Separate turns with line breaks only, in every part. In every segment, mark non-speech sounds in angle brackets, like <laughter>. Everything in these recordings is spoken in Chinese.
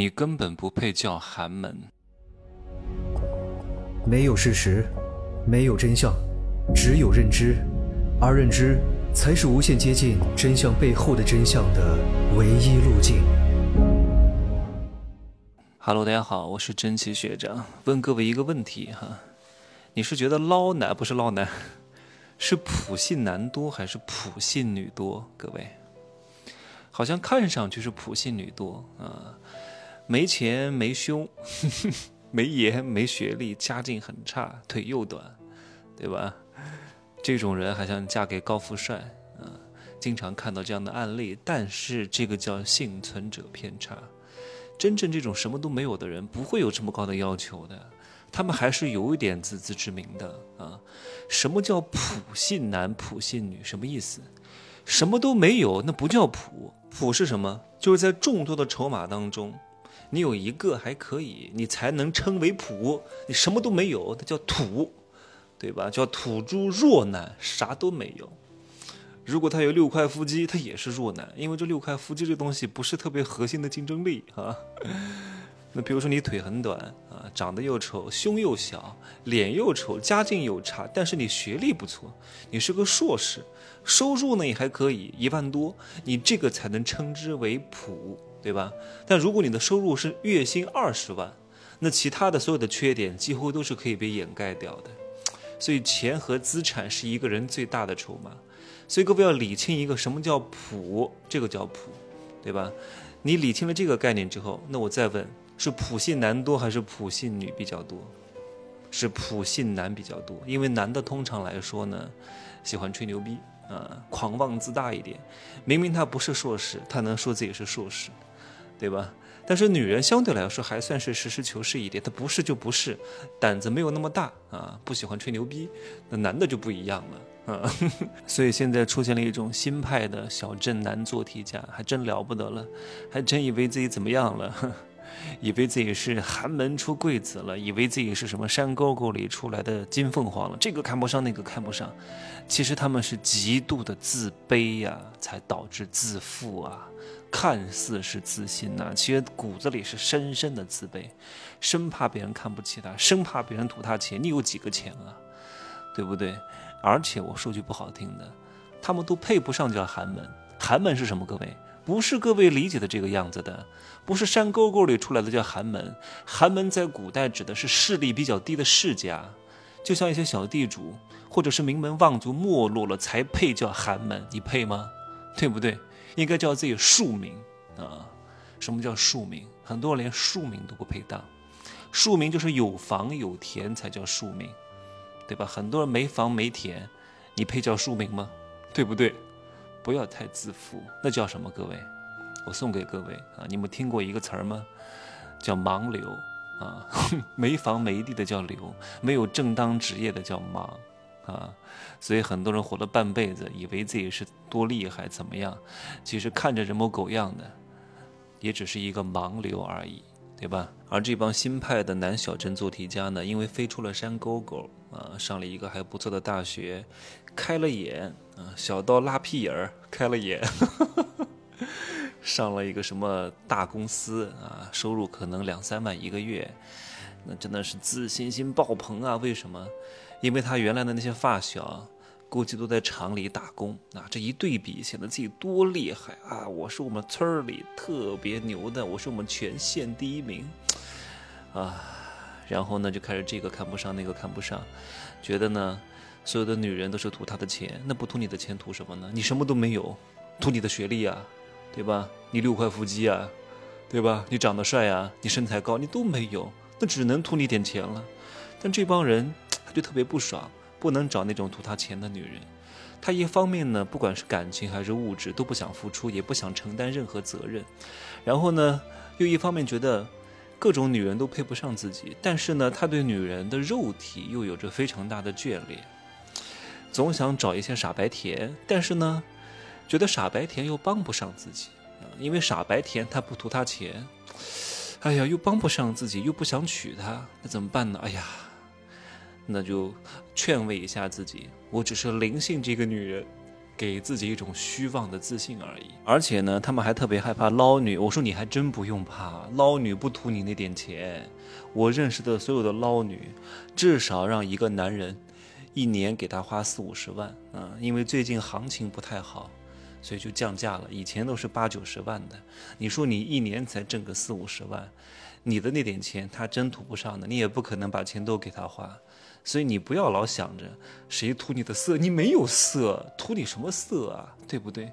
你根本不配叫寒门。
没有事实，没有真相，只有认知，而认知才是无限接近真相背后的真相的唯一路径。
Hello，大家好，我是真奇学长，问各位一个问题哈，你是觉得捞男不是捞男，<laughs> 是普信男多还是普信女多？各位，好像看上去是普信女多啊。没钱没胸，<laughs> 没颜没学历，家境很差，腿又短，对吧？这种人还想嫁给高富帅啊？经常看到这样的案例，但是这个叫幸存者偏差。真正这种什么都没有的人，不会有这么高的要求的，他们还是有一点自知之明的啊。什么叫普信男普信女？什么意思？什么都没有，那不叫普。普是什么？就是在众多的筹码当中。你有一个还可以，你才能称为普。你什么都没有，那叫土，对吧？叫土猪弱男，啥都没有。如果他有六块腹肌，他也是弱男，因为这六块腹肌这东西不是特别核心的竞争力啊。<laughs> 那比如说你腿很短啊，长得又丑，胸又小，脸又丑，家境又差，但是你学历不错，你是个硕士，收入呢也还可以，一万多，你这个才能称之为普。对吧？但如果你的收入是月薪二十万，那其他的所有的缺点几乎都是可以被掩盖掉的。所以钱和资产是一个人最大的筹码。所以各位要理清一个什么叫普，这个叫普，对吧？你理清了这个概念之后，那我再问，是普信男多还是普信女比较多？是普信男比较多，因为男的通常来说呢，喜欢吹牛逼啊，狂妄自大一点。明明他不是硕士，他能说自己是硕士。对吧？但是女人相对来说还算是实事求是一点，她不是就不是，胆子没有那么大啊，不喜欢吹牛逼。那男的就不一样了啊，<laughs> 所以现在出现了一种新派的小镇男做题家，还真了不得了，还真以为自己怎么样了，以为自己是寒门出贵子了，以为自己是什么山沟沟里出来的金凤凰了，这个看不上，那个看不上，其实他们是极度的自卑呀，才导致自负啊。看似是自信呐，其实骨子里是深深的自卑，生怕别人看不起他，生怕别人图他钱。你有几个钱啊？对不对？而且我说句不好听的，他们都配不上叫寒门。寒门是什么？各位，不是各位理解的这个样子的，不是山沟沟里出来的叫寒门。寒门在古代指的是势力比较低的世家，就像一些小地主或者是名门望族没落了才配叫寒门。你配吗？对不对？应该叫自己庶民啊！什么叫庶民？很多人连庶民都不配当。庶民就是有房有田才叫庶民，对吧？很多人没房没田，你配叫庶民吗？对不对？不要太自负，那叫什么？各位，我送给各位啊！你们听过一个词儿吗？叫盲流啊！<laughs> 没房没地的叫流，没有正当职业的叫盲。啊，所以很多人活了半辈子，以为自己是多厉害，怎么样？其实看着人模狗样的，也只是一个盲流而已，对吧？而这帮新派的男小镇做题家呢，因为飞出了山沟沟啊，上了一个还不错的大学，开了眼小到拉屁眼儿开了眼，<laughs> 上了一个什么大公司啊，收入可能两三万一个月，那真的是自信心爆棚啊！为什么？因为他原来的那些发小，估计都在厂里打工啊，这一对比，显得自己多厉害啊！我是我们村里特别牛的，我是我们全县第一名，啊，然后呢，就开始这个看不上，那个看不上，觉得呢，所有的女人都是图他的钱，那不图你的钱，图什么呢？你什么都没有，图你的学历啊，对吧？你六块腹肌啊，对吧？你长得帅啊，你身材高，你都没有，那只能图你点钱了。但这帮人。他就特别不爽，不能找那种图他钱的女人。他一方面呢，不管是感情还是物质都不想付出，也不想承担任何责任。然后呢，又一方面觉得各种女人都配不上自己。但是呢，他对女人的肉体又有着非常大的眷恋，总想找一些傻白甜。但是呢，觉得傻白甜又帮不上自己，因为傻白甜他不图他钱，哎呀，又帮不上自己，又不想娶她，那怎么办呢？哎呀。那就劝慰一下自己，我只是灵性这个女人，给自己一种虚妄的自信而已。而且呢，他们还特别害怕捞女。我说你还真不用怕，捞女不图你那点钱。我认识的所有的捞女，至少让一个男人一年给他花四五十万啊，因为最近行情不太好。所以就降价了，以前都是八九十万的，你说你一年才挣个四五十万，你的那点钱他真图不上的，你也不可能把钱都给他花，所以你不要老想着谁图你的色，你没有色，图你什么色啊，对不对？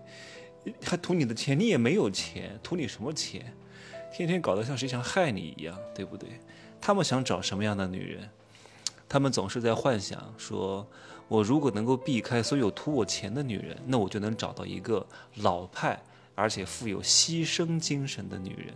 还图你的钱，你也没有钱，图你什么钱？天天搞得像谁想害你一样，对不对？他们想找什么样的女人？他们总是在幻想说。我如果能够避开所有图我钱的女人，那我就能找到一个老派而且富有牺牲精神的女人，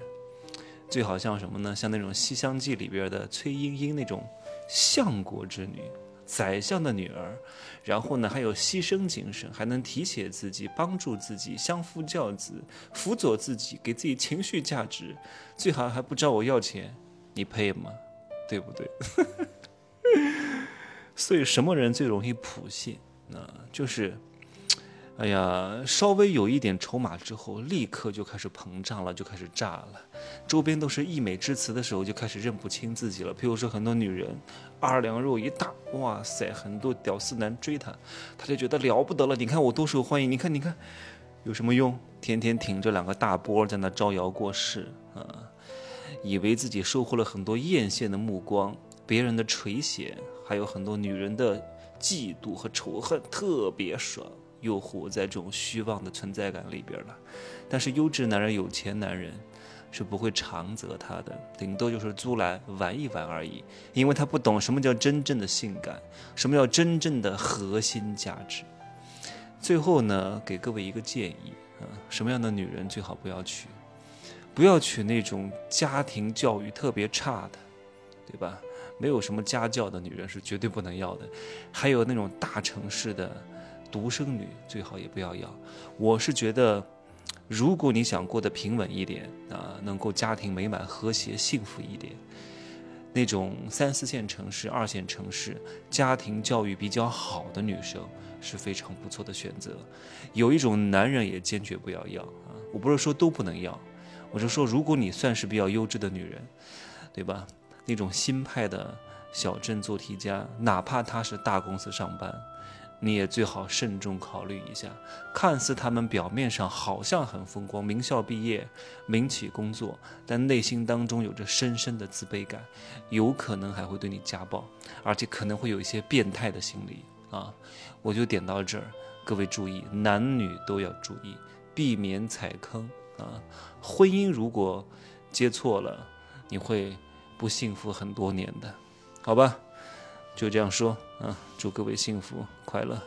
最好像什么呢？像那种《西厢记》里边的崔莺莺那种相国之女，宰相的女儿，然后呢还有牺牲精神，还能提携自己、帮助自己、相夫教子、辅佐自己、给自己情绪价值，最好还不找我要钱，你配吗？对不对？<laughs> <laughs> 所以什么人最容易普信？那就是，哎呀，稍微有一点筹码之后，立刻就开始膨胀了，就开始炸了。周边都是溢美之词的时候，就开始认不清自己了。譬如说，很多女人二两肉一大，哇塞，很多屌丝男追她，她就觉得了不得了。你看我多受欢迎，你看，你看，有什么用？天天挺着两个大波在那招摇过市啊，以为自己收获了很多艳羡的目光，别人的垂涎。还有很多女人的嫉妒和仇恨，特别爽，又活在这种虚妄的存在感里边了。但是优质男人、有钱男人是不会长择他的，顶多就是租来玩一玩而已，因为他不懂什么叫真正的性感，什么叫真正的核心价值。最后呢，给各位一个建议啊，什么样的女人最好不要娶？不要娶那种家庭教育特别差的，对吧？没有什么家教的女人是绝对不能要的，还有那种大城市的独生女最好也不要要。我是觉得，如果你想过得平稳一点啊，能够家庭美满、和谐、幸福一点，那种三四线城市、二线城市家庭教育比较好的女生是非常不错的选择。有一种男人也坚决不要要啊，我不是说都不能要，我是说如果你算是比较优质的女人，对吧？那种新派的小镇做题家，哪怕他是大公司上班，你也最好慎重考虑一下。看似他们表面上好像很风光，名校毕业，民企工作，但内心当中有着深深的自卑感，有可能还会对你家暴，而且可能会有一些变态的心理啊！我就点到这儿，各位注意，男女都要注意，避免踩坑啊！婚姻如果接错了，你会。不幸福很多年的，好吧，就这样说啊！祝各位幸福快乐。